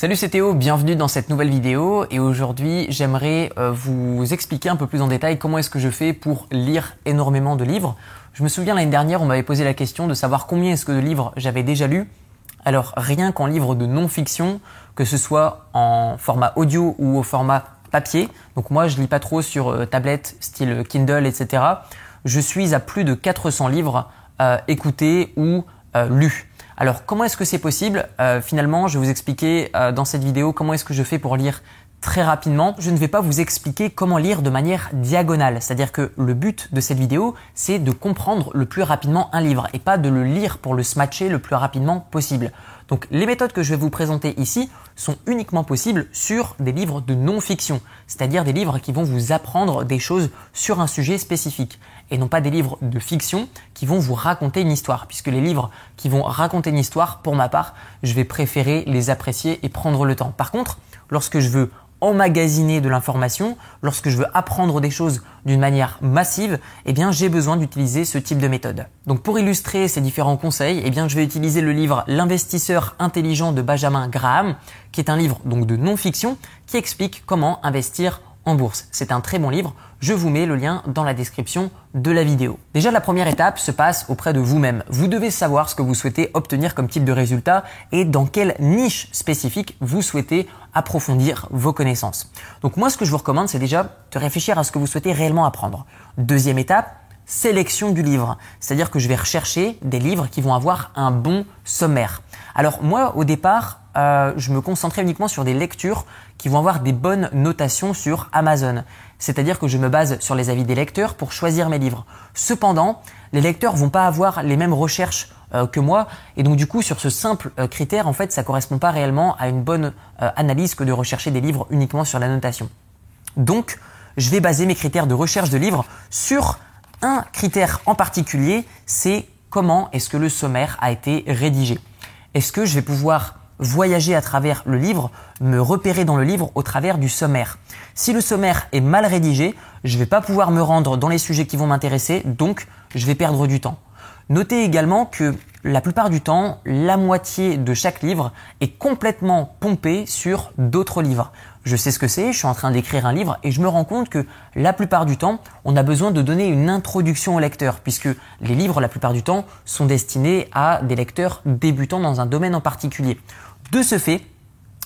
Salut c'est Théo, bienvenue dans cette nouvelle vidéo et aujourd'hui j'aimerais euh, vous expliquer un peu plus en détail comment est-ce que je fais pour lire énormément de livres. Je me souviens l'année dernière on m'avait posé la question de savoir combien est-ce que de livres j'avais déjà lu. Alors rien qu'en livre de non-fiction, que ce soit en format audio ou au format papier, donc moi je lis pas trop sur euh, tablette style Kindle etc. Je suis à plus de 400 livres euh, écoutés ou lus. Alors comment est-ce que c'est possible? Euh, Finalement, je vais vous expliquer euh, dans cette vidéo comment est-ce que je fais pour lire très rapidement. Je ne vais pas vous expliquer comment lire de manière diagonale, c'est-à-dire que le but de cette vidéo, c'est de comprendre le plus rapidement un livre et pas de le lire pour le smatcher le plus rapidement possible. Donc les méthodes que je vais vous présenter ici sont uniquement possibles sur des livres de non-fiction, c'est-à-dire des livres qui vont vous apprendre des choses sur un sujet spécifique et non pas des livres de fiction qui vont vous raconter une histoire, puisque les livres qui vont raconter une histoire, pour ma part, je vais préférer les apprécier et prendre le temps. Par contre, lorsque je veux emmagasiner de l'information, lorsque je veux apprendre des choses d'une manière massive, eh bien j'ai besoin d'utiliser ce type de méthode. Donc pour illustrer ces différents conseils, eh bien je vais utiliser le livre L'investisseur intelligent de Benjamin Graham, qui est un livre donc de non-fiction qui explique comment investir C'est un très bon livre. Je vous mets le lien dans la description de la vidéo. Déjà, la première étape se passe auprès de vous-même. Vous devez savoir ce que vous souhaitez obtenir comme type de résultat et dans quelle niche spécifique vous souhaitez approfondir vos connaissances. Donc moi, ce que je vous recommande, c'est déjà de réfléchir à ce que vous souhaitez réellement apprendre. Deuxième étape, sélection du livre. C'est-à-dire que je vais rechercher des livres qui vont avoir un bon sommaire. Alors moi, au départ, euh, je me concentrais uniquement sur des lectures qui vont avoir des bonnes notations sur Amazon. C'est-à-dire que je me base sur les avis des lecteurs pour choisir mes livres. Cependant, les lecteurs vont pas avoir les mêmes recherches euh, que moi et donc du coup sur ce simple euh, critère en fait ça correspond pas réellement à une bonne analyse que de rechercher des livres uniquement sur la notation. Donc je vais baser mes critères de recherche de livres sur un critère en particulier, c'est comment est-ce que le sommaire a été rédigé. Est-ce que je vais pouvoir voyager à travers le livre, me repérer dans le livre au travers du sommaire. Si le sommaire est mal rédigé, je ne vais pas pouvoir me rendre dans les sujets qui vont m'intéresser, donc je vais perdre du temps. Notez également que la plupart du temps, la moitié de chaque livre est complètement pompé sur d'autres livres. Je sais ce que c'est, je suis en train d'écrire un livre et je me rends compte que la plupart du temps, on a besoin de donner une introduction au lecteur puisque les livres, la plupart du temps, sont destinés à des lecteurs débutants dans un domaine en particulier. De ce fait,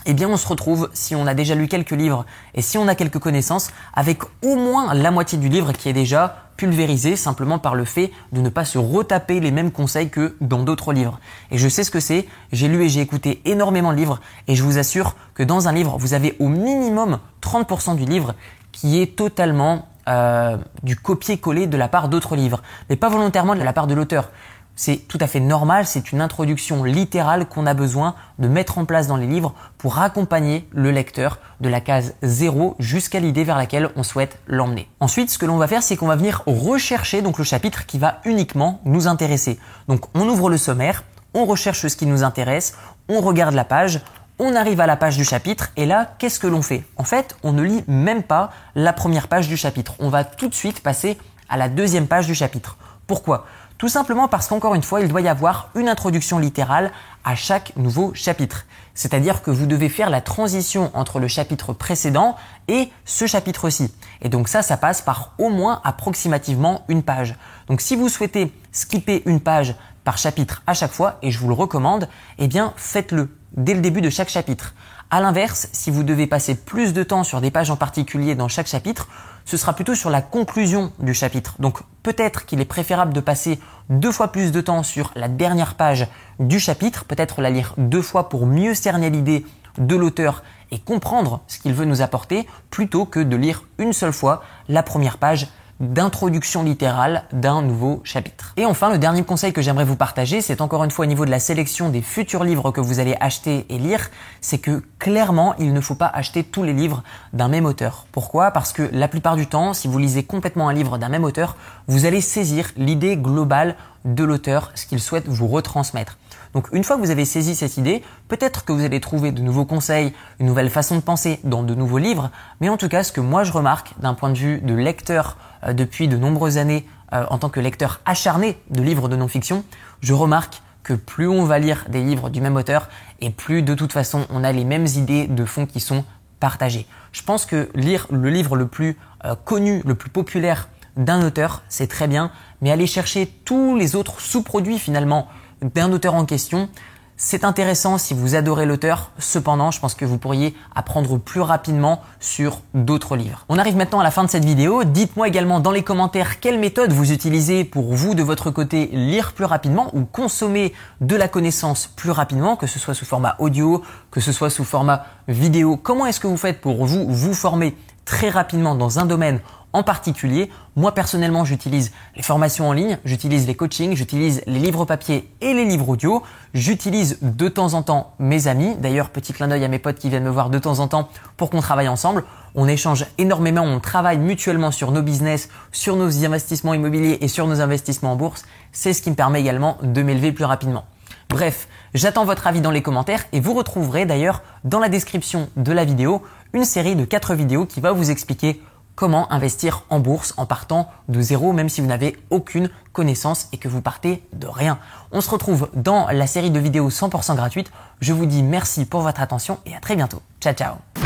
eh bien on se retrouve, si on a déjà lu quelques livres et si on a quelques connaissances, avec au moins la moitié du livre qui est déjà pulvérisé simplement par le fait de ne pas se retaper les mêmes conseils que dans d'autres livres. Et je sais ce que c'est, j'ai lu et j'ai écouté énormément de livres et je vous assure que dans un livre, vous avez au minimum 30% du livre qui est totalement euh, du copier-coller de la part d'autres livres, mais pas volontairement de la part de l'auteur. C'est tout à fait normal, c'est une introduction littérale qu'on a besoin de mettre en place dans les livres pour accompagner le lecteur de la case 0 jusqu'à l'idée vers laquelle on souhaite l'emmener. Ensuite, ce que l'on va faire, c'est qu'on va venir rechercher donc le chapitre qui va uniquement nous intéresser. Donc on ouvre le sommaire, on recherche ce qui nous intéresse, on regarde la page, on arrive à la page du chapitre et là, qu'est-ce que l'on fait? En fait, on ne lit même pas la première page du chapitre. On va tout de suite passer à la deuxième page du chapitre. Pourquoi? Tout simplement parce qu'encore une fois, il doit y avoir une introduction littérale à chaque nouveau chapitre. C'est-à-dire que vous devez faire la transition entre le chapitre précédent et ce chapitre-ci. Et donc ça, ça passe par au moins approximativement une page. Donc si vous souhaitez skipper une page par chapitre à chaque fois, et je vous le recommande, eh bien faites-le dès le début de chaque chapitre. À l'inverse, si vous devez passer plus de temps sur des pages en particulier dans chaque chapitre, ce sera plutôt sur la conclusion du chapitre. Donc peut-être qu'il est préférable de passer deux fois plus de temps sur la dernière page du chapitre, peut-être la lire deux fois pour mieux cerner l'idée de l'auteur et comprendre ce qu'il veut nous apporter, plutôt que de lire une seule fois la première page d'introduction littérale d'un nouveau chapitre. Et enfin, le dernier conseil que j'aimerais vous partager, c'est encore une fois au niveau de la sélection des futurs livres que vous allez acheter et lire, c'est que clairement, il ne faut pas acheter tous les livres d'un même auteur. Pourquoi? Parce que la plupart du temps, si vous lisez complètement un livre d'un même auteur, vous allez saisir l'idée globale de l'auteur, ce qu'il souhaite vous retransmettre. Donc une fois que vous avez saisi cette idée, peut-être que vous allez trouver de nouveaux conseils, une nouvelle façon de penser dans de nouveaux livres, mais en tout cas ce que moi je remarque d'un point de vue de lecteur euh, depuis de nombreuses années euh, en tant que lecteur acharné de livres de non-fiction, je remarque que plus on va lire des livres du même auteur et plus de toute façon on a les mêmes idées de fond qui sont partagées. Je pense que lire le livre le plus euh, connu, le plus populaire d'un auteur, c'est très bien, mais aller chercher tous les autres sous-produits finalement d'un auteur en question, c'est intéressant si vous adorez l'auteur, cependant je pense que vous pourriez apprendre plus rapidement sur d'autres livres. On arrive maintenant à la fin de cette vidéo, dites-moi également dans les commentaires quelle méthode vous utilisez pour vous de votre côté lire plus rapidement ou consommer de la connaissance plus rapidement, que ce soit sous format audio, que ce soit sous format vidéo. Comment est-ce que vous faites pour vous vous former très rapidement dans un domaine en particulier. Moi personnellement, j'utilise les formations en ligne, j'utilise les coachings, j'utilise les livres papier et les livres audio. J'utilise de temps en temps mes amis. D'ailleurs, petit clin d'œil à mes potes qui viennent me voir de temps en temps pour qu'on travaille ensemble. On échange énormément, on travaille mutuellement sur nos business, sur nos investissements immobiliers et sur nos investissements en bourse. C'est ce qui me permet également de m'élever plus rapidement. Bref, j'attends votre avis dans les commentaires et vous retrouverez d'ailleurs dans la description de la vidéo une série de 4 vidéos qui va vous expliquer comment investir en bourse en partant de zéro, même si vous n'avez aucune connaissance et que vous partez de rien. On se retrouve dans la série de vidéos 100% gratuites. Je vous dis merci pour votre attention et à très bientôt. Ciao ciao